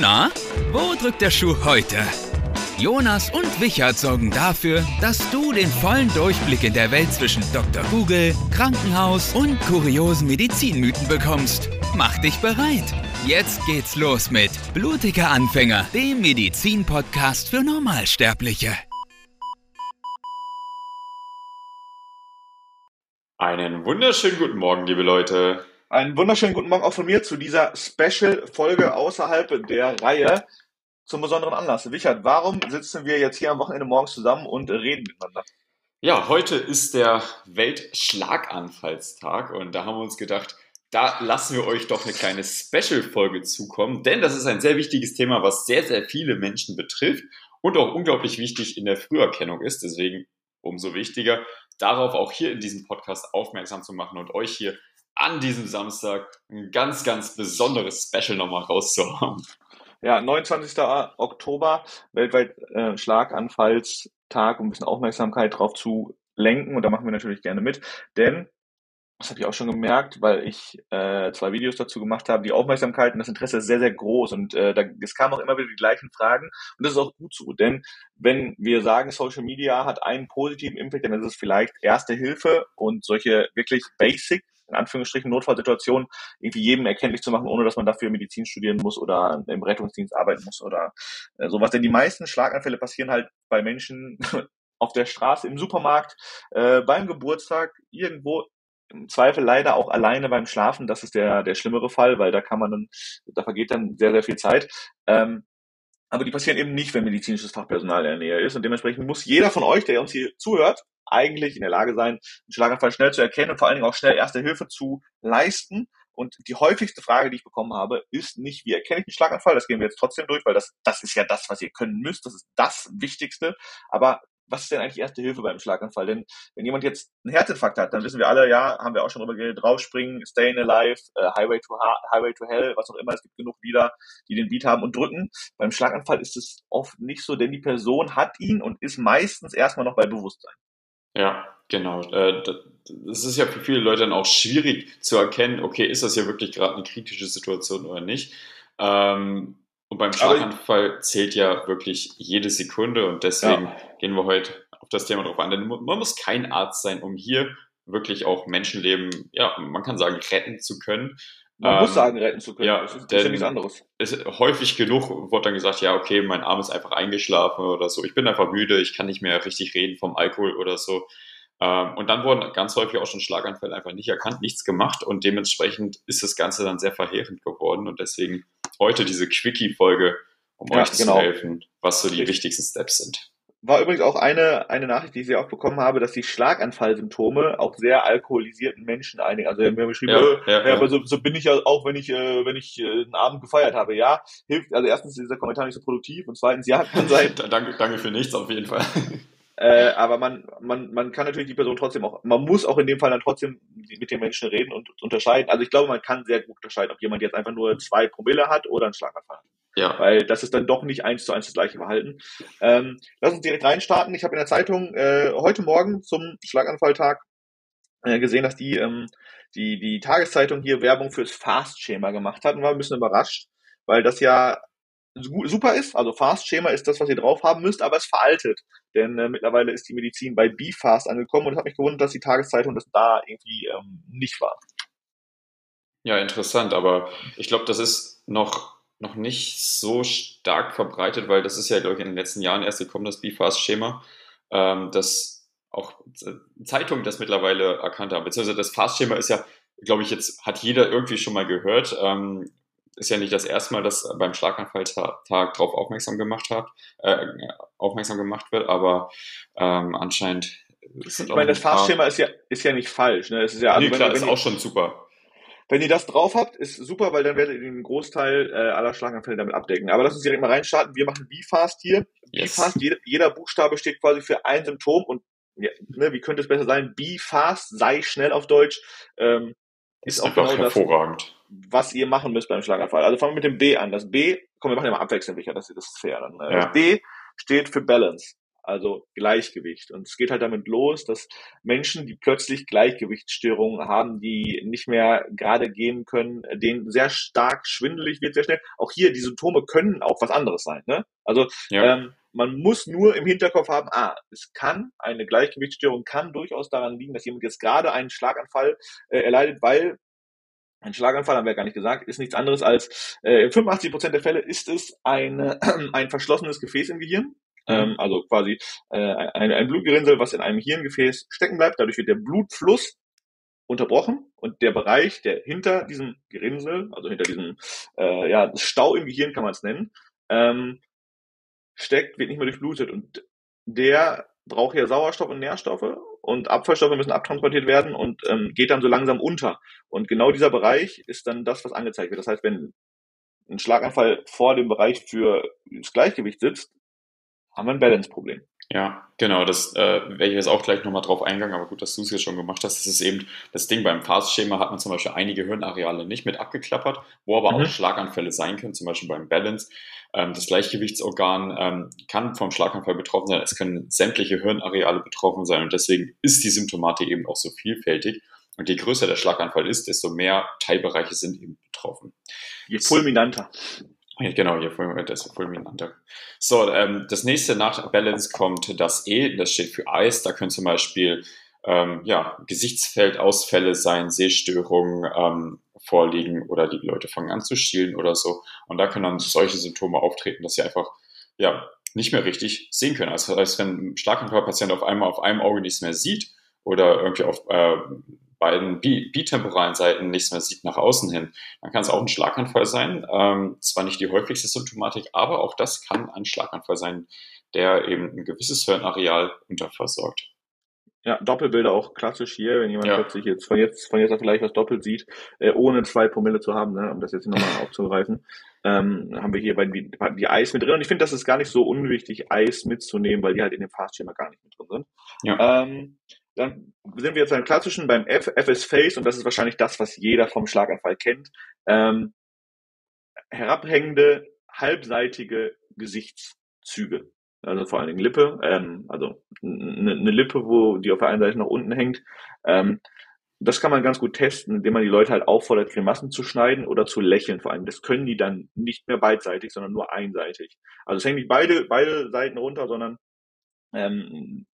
Na, wo drückt der Schuh heute? Jonas und Wichert sorgen dafür, dass du den vollen Durchblick in der Welt zwischen Dr. Google, Krankenhaus und kuriosen Medizinmythen bekommst. Mach dich bereit. Jetzt geht's los mit Blutiger Anfänger, dem Medizin-Podcast für Normalsterbliche. Einen wunderschönen guten Morgen, liebe Leute. Einen wunderschönen guten Morgen auch von mir zu dieser Special-Folge außerhalb der Reihe zum besonderen Anlass. Wichert, warum sitzen wir jetzt hier am Wochenende morgens zusammen und reden miteinander? Ja, heute ist der Weltschlaganfallstag und da haben wir uns gedacht, da lassen wir euch doch eine kleine Special-Folge zukommen, denn das ist ein sehr wichtiges Thema, was sehr, sehr viele Menschen betrifft und auch unglaublich wichtig in der Früherkennung ist. Deswegen umso wichtiger, darauf auch hier in diesem Podcast aufmerksam zu machen und euch hier an diesem Samstag ein ganz, ganz besonderes Special nochmal rauszuhauen. Ja, 29. Oktober, weltweit äh, Schlaganfallstag, um ein bisschen Aufmerksamkeit drauf zu lenken. Und da machen wir natürlich gerne mit. Denn, das habe ich auch schon gemerkt, weil ich äh, zwei Videos dazu gemacht habe, die Aufmerksamkeit und das Interesse ist sehr, sehr groß. Und äh, da, es kamen auch immer wieder die gleichen Fragen. Und das ist auch gut so. Denn wenn wir sagen, Social Media hat einen positiven Impact, dann ist es vielleicht Erste Hilfe und solche wirklich Basic in Anführungsstrichen Notfallsituation irgendwie jedem erkenntlich zu machen, ohne dass man dafür Medizin studieren muss oder im Rettungsdienst arbeiten muss oder äh, sowas. Denn die meisten Schlaganfälle passieren halt bei Menschen auf der Straße, im Supermarkt, äh, beim Geburtstag, irgendwo im Zweifel leider auch alleine beim Schlafen. Das ist der, der schlimmere Fall, weil da kann man dann, da vergeht dann sehr, sehr viel Zeit. Ähm, aber die passieren eben nicht, wenn medizinisches Fachpersonal in der Nähe ist. Und dementsprechend muss jeder von euch, der uns hier zuhört, eigentlich in der Lage sein, einen Schlaganfall schnell zu erkennen und vor allen Dingen auch schnell erste Hilfe zu leisten. Und die häufigste Frage, die ich bekommen habe, ist nicht, wie erkenne ich einen Schlaganfall? Das gehen wir jetzt trotzdem durch, weil das, das ist ja das, was ihr können müsst. Das ist das Wichtigste. Aber was ist denn eigentlich erste Hilfe beim Schlaganfall? Denn wenn jemand jetzt einen Herzinfarkt hat, dann wissen wir alle, ja, haben wir auch schon drüber geredet, draufspringen, Stayin' Alive, uh, Highway, to Highway to Hell, was auch immer. Es gibt genug Lieder, die den Beat haben und drücken. Beim Schlaganfall ist es oft nicht so, denn die Person hat ihn und ist meistens erstmal noch bei Bewusstsein. Ja, genau. Äh, das ist ja für viele Leute dann auch schwierig zu erkennen, okay, ist das hier wirklich gerade eine kritische Situation oder nicht. Ähm, und beim Schlaganfall zählt ja wirklich jede Sekunde und deswegen ja. gehen wir heute auf das Thema drauf an. Denn man muss kein Arzt sein, um hier wirklich auch Menschenleben, ja, man kann sagen, retten zu können. Man ähm, muss sagen, retten zu können. Ja, das ist, das ist ja nichts anderes. Ist, häufig genug wird dann gesagt, ja, okay, mein Arm ist einfach eingeschlafen oder so. Ich bin einfach müde, ich kann nicht mehr richtig reden vom Alkohol oder so. Ähm, und dann wurden ganz häufig auch schon Schlaganfälle einfach nicht erkannt, nichts gemacht und dementsprechend ist das Ganze dann sehr verheerend geworden und deswegen heute diese Quickie-Folge, um ja, euch genau. zu helfen, was so die Richtig. wichtigsten Steps sind. War übrigens auch eine, eine Nachricht, die ich sehr oft bekommen habe, dass die Schlaganfallsymptome auch sehr alkoholisierten Menschen einigen. Also wir haben geschrieben, ja, äh, ja, ja, aber so, so bin ich ja auch, wenn ich, äh, wenn ich äh, einen Abend gefeiert habe. Ja, hilft, also erstens ist dieser Kommentar nicht so produktiv und zweitens, ja, kann sein. danke, danke für nichts auf jeden Fall. Äh, aber man, man, man kann natürlich die Person trotzdem auch, man muss auch in dem Fall dann trotzdem mit den Menschen reden und unterscheiden. Also ich glaube, man kann sehr gut unterscheiden, ob jemand jetzt einfach nur zwei Promille hat oder einen Schlaganfall hat. Ja. Weil das ist dann doch nicht eins zu eins das gleiche Verhalten. Ähm, lass uns direkt reinstarten. Ich habe in der Zeitung äh, heute Morgen zum Schlaganfalltag äh, gesehen, dass die, ähm, die, die Tageszeitung hier Werbung fürs Fast-Schema gemacht hat und war ein bisschen überrascht, weil das ja super ist. Also Fast-Schema ist das, was ihr drauf haben müsst, aber es veraltet. Denn äh, mittlerweile ist die Medizin bei B-Fast angekommen und es hat mich gewundert, dass die Tageszeitung das da irgendwie ähm, nicht war. Ja, interessant, aber ich glaube, das ist noch, noch nicht so stark verbreitet, weil das ist ja, glaube ich, in den letzten Jahren erst gekommen, das B-Fast-Schema, ähm, dass auch Zeitungen das mittlerweile erkannt haben. Beziehungsweise das Fast-Schema ist ja, glaube ich, jetzt hat jeder irgendwie schon mal gehört. Ähm, ist ja nicht das erste Mal, dass beim Schlaganfalltag darauf aufmerksam gemacht hat, äh, aufmerksam gemacht wird, aber ähm, anscheinend sind Ich meine, das Fastschema ist ja, ist ja nicht falsch. Ne? Es ist ja, also nee, klar, wenn, wenn ist auch schon super. Wenn ihr das drauf habt, ist super, weil dann werdet ihr den Großteil äh, aller Schlaganfälle damit abdecken. Aber lass uns direkt mal reinstarten. Wir machen B-Fast hier. Yes. B-Fast, jeder, jeder Buchstabe steht quasi für ein Symptom und ja, ne, wie könnte es besser sein? Be-Fast, sei schnell auf Deutsch. Ähm, ist, ist auch genau hervorragend. Das, was ihr machen müsst beim Schlaganfall. Also fangen wir mit dem B an. Das B, komm, wir machen ja mal abwechselnd, das, das ist fair. Dann. Äh, ja. Das B steht für Balance. Also Gleichgewicht. Und es geht halt damit los, dass Menschen, die plötzlich Gleichgewichtsstörungen haben, die nicht mehr gerade gehen können, denen sehr stark schwindelig wird, sehr schnell. Auch hier, die Symptome können auch was anderes sein. Ne? Also ja. ähm, man muss nur im Hinterkopf haben, ah, es kann, eine Gleichgewichtsstörung kann durchaus daran liegen, dass jemand jetzt gerade einen Schlaganfall äh, erleidet, weil ein Schlaganfall, haben wir ja gar nicht gesagt, ist nichts anderes als, äh, in 85 Prozent der Fälle ist es eine, ein verschlossenes Gefäß im Gehirn. Mhm. Ähm, also quasi äh, ein, ein Blutgerinnsel, was in einem Hirngefäß stecken bleibt. Dadurch wird der Blutfluss unterbrochen und der Bereich, der hinter diesem Gerinnsel, also hinter diesem äh, ja, Stau im Gehirn kann man es nennen, ähm, steckt, wird nicht mehr durchblutet. Und der braucht ja Sauerstoff und Nährstoffe und Abfallstoffe müssen abtransportiert werden und ähm, geht dann so langsam unter. Und genau dieser Bereich ist dann das, was angezeigt wird. Das heißt, wenn ein Schlaganfall vor dem Bereich für das Gleichgewicht sitzt, haben wir ein Balance-Problem. Ja, genau, das äh, werde ich jetzt auch gleich nochmal drauf eingegangen, aber gut, dass du es jetzt schon gemacht hast. Das ist eben das Ding beim Fast-Schema hat man zum Beispiel einige Hirnareale nicht mit abgeklappert, wo aber mhm. auch Schlaganfälle sein können, zum Beispiel beim Balance. Ähm, das Gleichgewichtsorgan ähm, kann vom Schlaganfall betroffen sein, es können sämtliche Hirnareale betroffen sein und deswegen ist die Symptomatik eben auch so vielfältig. Und je größer der Schlaganfall ist, desto mehr Teilbereiche sind eben betroffen. Je fulminanter. Ja, genau, hier das ist fulminanter. So, ähm, das nächste nach Balance kommt das E, das steht für Eis. Da können zum Beispiel ähm, ja, Gesichtsfeldausfälle sein, Sehstörungen ähm, vorliegen oder die Leute fangen an zu schielen oder so. Und da können dann solche Symptome auftreten, dass sie einfach ja, nicht mehr richtig sehen können. Also, das heißt, wenn ein Schlaganfallpatient auf einmal auf einem Auge nichts mehr sieht oder irgendwie auf äh, beiden bitemporalen Seiten nichts mehr sieht nach außen hin, dann kann es auch ein Schlaganfall sein. Ähm, zwar nicht die häufigste Symptomatik, aber auch das kann ein Schlaganfall sein, der eben ein gewisses Hirnareal unterversorgt. Ja, Doppelbilder auch klassisch hier, wenn jemand ja. plötzlich jetzt von jetzt von jetzt auf gleich was doppelt sieht, äh, ohne zwei Promille zu haben, ne, um das jetzt nochmal aufzugreifen, ähm, haben wir hier bei die, die Eis mit drin. Und ich finde, das ist gar nicht so unwichtig, Eis mitzunehmen, weil die halt in dem Fastschema gar nicht mit drin sind. Ja. Ähm, dann sind wir jetzt beim klassischen, beim F, FS Face, und das ist wahrscheinlich das, was jeder vom Schlaganfall kennt. Ähm, herabhängende, halbseitige Gesichtszüge. Also vor allen Dingen Lippe, ähm, also eine ne Lippe, wo die auf der einen Seite nach unten hängt. Ähm, das kann man ganz gut testen, indem man die Leute halt auffordert, Grimassen zu schneiden oder zu lächeln vor allem. Das können die dann nicht mehr beidseitig, sondern nur einseitig. Also es hängen nicht beide, beide Seiten runter, sondern ähm,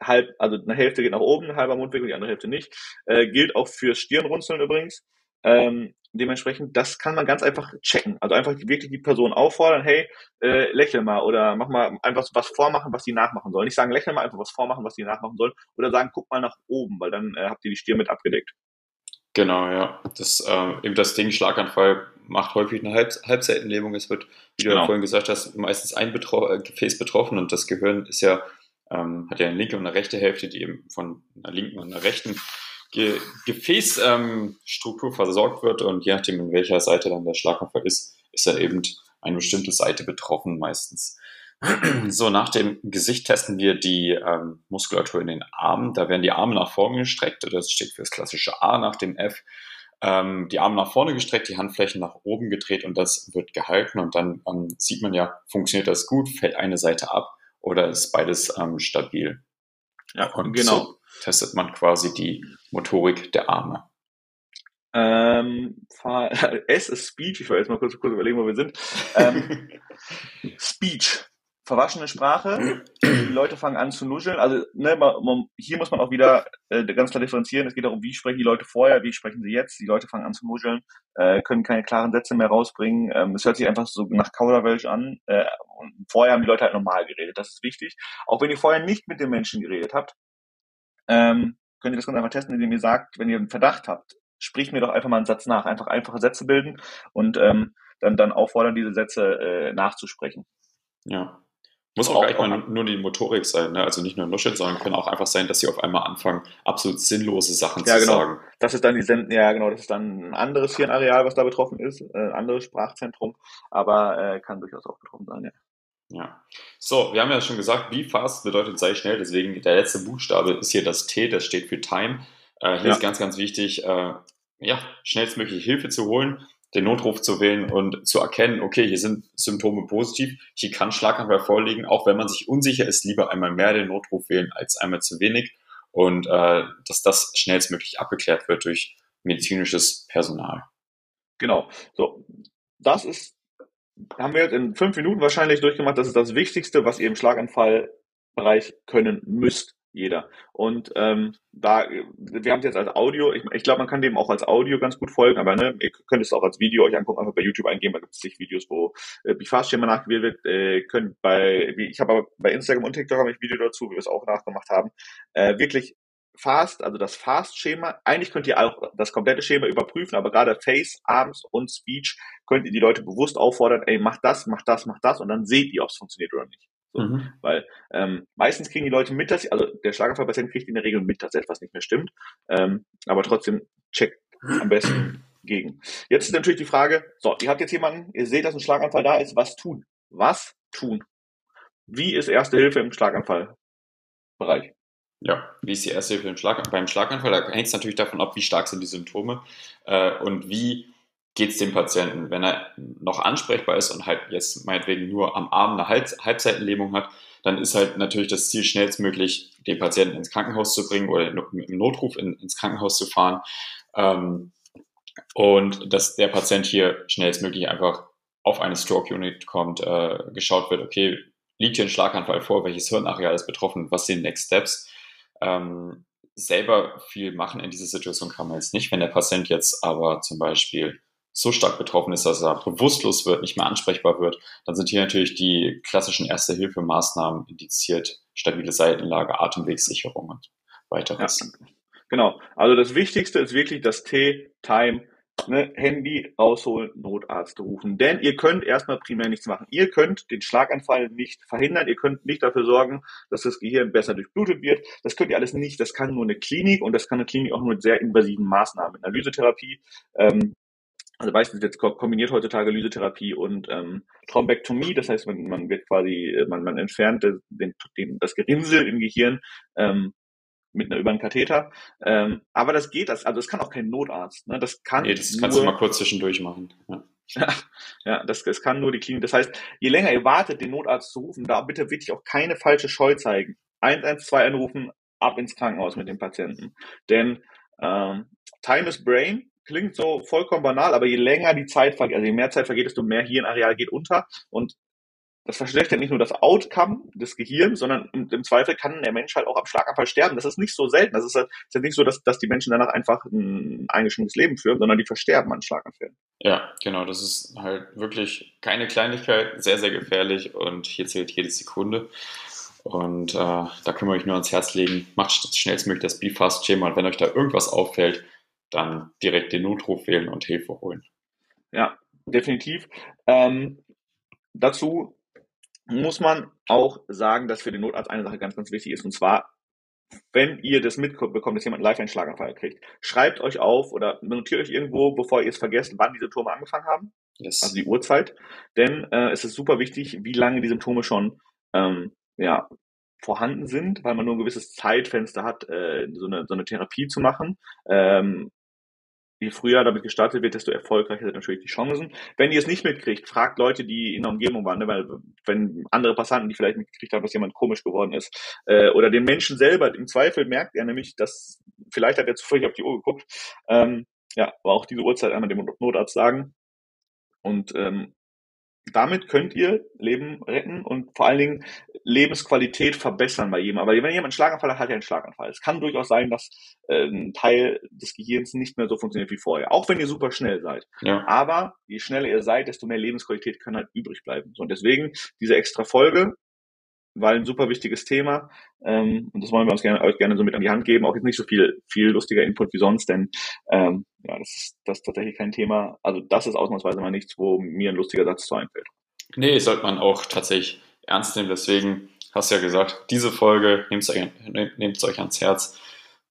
halb, also eine Hälfte geht nach oben, halber Mundwinkel, die andere Hälfte nicht. Äh, gilt auch fürs Stirnrunzeln übrigens. Ähm, dementsprechend, das kann man ganz einfach checken. Also einfach wirklich die Person auffordern, hey, äh, lächel mal oder mach mal einfach was vormachen, was die nachmachen sollen. Nicht sagen, lächel mal, einfach was vormachen, was die nachmachen sollen. Oder sagen, guck mal nach oben, weil dann äh, habt ihr die Stirn mit abgedeckt. Genau, ja. Das, äh, eben das Ding Schlaganfall macht häufig eine Halb Halbseitenlähmung. Es wird, wie du genau. vorhin gesagt hast, meistens ein Betro äh, Gefäß betroffen und das Gehirn ist ja ähm, hat ja eine linke und eine rechte Hälfte, die eben von einer linken und einer rechten Ge Gefäßstruktur ähm, versorgt wird und je nachdem, in welcher Seite dann der Schlaganfall ist, ist ja eben eine bestimmte Seite betroffen meistens. So, nach dem Gesicht testen wir die ähm, Muskulatur in den Armen. Da werden die Arme nach vorne gestreckt. Das steht für das klassische A nach dem F. Ähm, die Arme nach vorne gestreckt, die Handflächen nach oben gedreht und das wird gehalten. Und dann ähm, sieht man ja, funktioniert das gut, fällt eine Seite ab oder ist beides ähm, stabil? Ja, und genau. So testet man quasi die Motorik der Arme. Ähm, S ist Speech. Ich will jetzt mal kurz, kurz überlegen, wo wir sind. Ähm, Speech verwaschene Sprache. Die Leute fangen an zu nuscheln. Also ne, man, hier muss man auch wieder äh, ganz klar differenzieren. Es geht darum, wie sprechen die Leute vorher, wie sprechen sie jetzt. Die Leute fangen an zu nuscheln, äh, können keine klaren Sätze mehr rausbringen. Ähm, es hört sich einfach so nach Kauderwelsch an. Äh, und vorher haben die Leute halt normal geredet. Das ist wichtig. Auch wenn ihr vorher nicht mit den Menschen geredet habt, ähm, könnt ihr das ganz einfach testen, indem ihr sagt, wenn ihr einen Verdacht habt, spricht mir doch einfach mal einen Satz nach. Einfach einfache Sätze bilden und ähm, dann, dann auffordern, diese Sätze äh, nachzusprechen. Ja. Muss auch, auch gar nicht mal nur die Motorik sein, ne? also nicht nur Nuscheln, sondern können auch einfach sein, dass sie auf einmal anfangen, absolut sinnlose Sachen ja, zu genau. sagen. Das ist dann die Senden, ja genau, das ist dann ein anderes Hirnareal, was da betroffen ist, äh, ein anderes Sprachzentrum, aber äh, kann durchaus auch betroffen sein, ja. Ja. So, wir haben ja schon gesagt, be fast bedeutet sei schnell, deswegen der letzte Buchstabe ist hier das T, das steht für Time. Äh, hier ja. ist ganz, ganz wichtig, äh, ja, schnellstmöglich Hilfe zu holen den Notruf zu wählen und zu erkennen, okay, hier sind Symptome positiv, hier kann Schlaganfall vorliegen, auch wenn man sich unsicher ist, lieber einmal mehr den Notruf wählen als einmal zu wenig und äh, dass das schnellstmöglich abgeklärt wird durch medizinisches Personal. Genau. So, das ist, haben wir jetzt in fünf Minuten wahrscheinlich durchgemacht. Das ist das Wichtigste, was ihr im Schlaganfallbereich können müsst jeder. Und ähm, da, wir haben es jetzt als Audio, ich, ich glaube, man kann dem auch als Audio ganz gut folgen, aber ne, ihr könnt es auch als Video euch angucken, einfach bei YouTube eingeben, da gibt es zig Videos, wo äh, Bifast-Schema nachgewählt wird. Äh, könnt bei, ich habe aber bei Instagram und TikTok habe ich Video dazu, wie wir es auch nachgemacht haben. Äh, wirklich Fast, also das Fast-Schema, eigentlich könnt ihr auch das komplette Schema überprüfen, aber gerade Face, Arms und Speech könnt ihr die Leute bewusst auffordern, ey, mach das, mach das, mach das und dann seht ihr, ob es funktioniert oder nicht. So, mhm. Weil ähm, meistens kriegen die Leute mit, dass, also der Schlaganfallpatient kriegt in der Regel mit, dass etwas nicht mehr stimmt. Ähm, aber trotzdem checkt am besten gegen. Jetzt ist natürlich die Frage, so, ihr habt jetzt jemanden, ihr seht, dass ein Schlaganfall da ist, was tun? Was tun? Wie ist Erste Hilfe im Schlaganfallbereich? Ja, wie ist die Erste Hilfe im Schlag beim Schlaganfall? Da hängt es natürlich davon ab, wie stark sind die Symptome äh, und wie geht es dem Patienten, wenn er noch ansprechbar ist und halt jetzt meinetwegen nur am Abend eine Halb Halbseitenlähmung hat, dann ist halt natürlich das Ziel schnellstmöglich, den Patienten ins Krankenhaus zu bringen oder im Notruf in, ins Krankenhaus zu fahren ähm, und dass der Patient hier schnellstmöglich einfach auf eine Stroke Unit kommt, äh, geschaut wird, okay, liegt hier ein Schlaganfall vor, welches Hirnareal ist betroffen, was sind Next Steps. Ähm, selber viel machen in dieser Situation kann man jetzt nicht. Wenn der Patient jetzt aber zum Beispiel so stark betroffen ist, dass er bewusstlos wird, nicht mehr ansprechbar wird, dann sind hier natürlich die klassischen Erste-Hilfe-Maßnahmen indiziert, stabile Seitenlage, Atemwegssicherung und weiteres. Ja, genau. Also das Wichtigste ist wirklich das T-Time. Ne, Handy rausholen, Notarzt rufen. Denn ihr könnt erstmal primär nichts machen. Ihr könnt den Schlaganfall nicht verhindern. Ihr könnt nicht dafür sorgen, dass das Gehirn besser durchblutet wird. Das könnt ihr alles nicht. Das kann nur eine Klinik und das kann eine Klinik auch nur mit sehr invasiven Maßnahmen. Analysetherapie ähm, also meistens wird kombiniert heutzutage Lysetherapie und ähm, Thrombektomie, das heißt, man, man wird quasi, äh, man, man entfernt den, den, das Gerinnsel im Gehirn ähm, mit einer über einen Katheter. Ähm, aber das geht, das, also das kann auch kein Notarzt. Ne? Das kann nee, das kannst nur, du mal kurz zwischendurch machen. Ja. ja, das, das kann nur die Klinik. Das heißt, je länger ihr wartet, den Notarzt zu rufen, da bitte wirklich auch keine falsche Scheu zeigen. 112 anrufen, ab ins Krankenhaus mit dem Patienten. Denn ähm, Time is Brain, klingt so vollkommen banal, aber je länger die Zeit vergeht, also je mehr Zeit vergeht, desto mehr Hirnareal geht unter und das verschlechtert nicht nur das Outcome des Gehirns, sondern im, Zweifel kann der Mensch halt auch am Schlaganfall sterben. Das ist nicht so selten. Das ist halt, halt nicht so, dass, dass die Menschen danach einfach ein eingeschränktes Leben führen, sondern die versterben an Schlaganfällen. Ja, genau. Das ist halt wirklich keine Kleinigkeit, sehr, sehr gefährlich und hier zählt jede Sekunde. Und äh, da können wir euch nur ans Herz legen, macht schnellstmöglich das BeFast-Schema und wenn euch da irgendwas auffällt, dann direkt den Notruf wählen und Hilfe holen. Ja, definitiv. Ähm, dazu muss man auch sagen, dass für den Notarzt eine Sache ganz, ganz wichtig ist. Und zwar, wenn ihr das mitbekommt, dass jemand live einen Schlaganfall kriegt, schreibt euch auf oder notiert euch irgendwo, bevor ihr es vergesst, wann die Symptome angefangen haben. Yes. Also die Uhrzeit. Denn äh, es ist super wichtig, wie lange die Symptome schon ähm, ja, vorhanden sind, weil man nur ein gewisses Zeitfenster hat, äh, so, eine, so eine Therapie zu machen. Ähm, je früher damit gestartet wird, desto erfolgreicher sind natürlich die Chancen. Wenn ihr es nicht mitkriegt, fragt Leute, die in der Umgebung waren, ne? weil wenn andere Passanten, die vielleicht mitgekriegt haben, dass jemand komisch geworden ist, äh, oder den Menschen selber, im Zweifel merkt er nämlich, dass vielleicht hat er zufällig auf die Uhr geguckt, ähm, ja, aber auch diese Uhrzeit einmal dem Notarzt sagen. Und ähm, damit könnt ihr Leben retten und vor allen Dingen Lebensqualität verbessern bei jedem. Aber wenn jemand einen Schlaganfall hat, hat er einen Schlaganfall. Es kann durchaus sein, dass äh, ein Teil des Gehirns nicht mehr so funktioniert wie vorher, auch wenn ihr super schnell seid. Ja. Aber je schneller ihr seid, desto mehr Lebensqualität kann halt übrig bleiben. So, und deswegen diese extra Folge, weil ein super wichtiges Thema. Ähm, und das wollen wir uns gerne, euch gerne so mit an die Hand geben. Auch jetzt nicht so viel, viel lustiger Input wie sonst, denn ähm, ja, das ist, das ist tatsächlich kein Thema. Also das ist ausnahmsweise mal nichts, wo mir ein lustiger Satz zu einfällt. Nee, sollte man auch tatsächlich ernst nehmen. Deswegen hast du ja gesagt, diese Folge nehmt es euch, euch ans Herz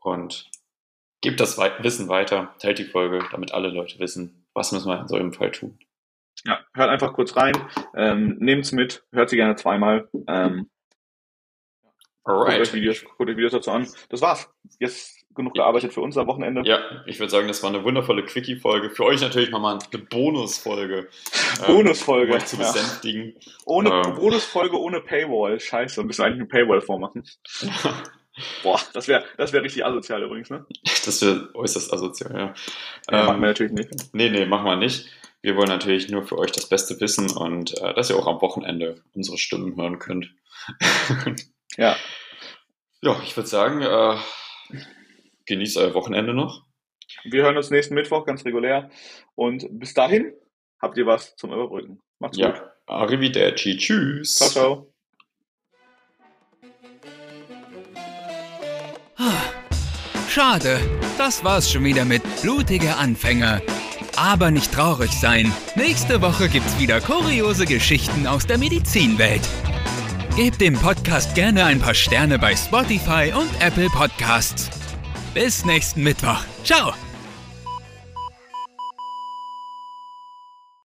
und gebt das Wissen weiter, teilt die Folge, damit alle Leute wissen, was müssen wir in so einem Fall tun. Ja, hört einfach kurz rein, ähm, nehmt es mit, hört sie gerne zweimal. Ähm, Alright. Guckt euch, Videos, guckt euch Videos dazu an. Das war's. Jetzt genug gearbeitet für unser Wochenende. Ja, ich würde sagen, das war eine wundervolle Quickie-Folge. Für euch natürlich nochmal eine Bonusfolge. Bonusfolge. Um zu ja. besänftigen. Ohne Ähm. Bonusfolge ohne Paywall. Scheiße, müssen wir eigentlich eine Paywall vormachen. Boah, das wäre das wär richtig asozial übrigens, ne? Das wäre äußerst asozial, ja. Ja, Ähm, machen wir natürlich nicht. Nee, nee, machen wir nicht. Wir wollen natürlich nur für euch das Beste wissen und äh, dass ihr auch am Wochenende unsere Stimmen hören könnt. Ja. Ja, ich würde sagen, äh, genießt euer Wochenende noch. Wir hören uns nächsten Mittwoch ganz regulär. Und bis dahin habt ihr was zum Überbrücken. Macht's gut. Ja, arrivederci, tschüss. Ciao, ciao. Schade, das war's schon wieder mit Blutige Anfänger. Aber nicht traurig sein. Nächste Woche gibt's wieder kuriose Geschichten aus der Medizinwelt. Gebt dem Podcast gerne ein paar Sterne bei Spotify und Apple Podcasts. Bis nächsten Mittwoch. Ciao!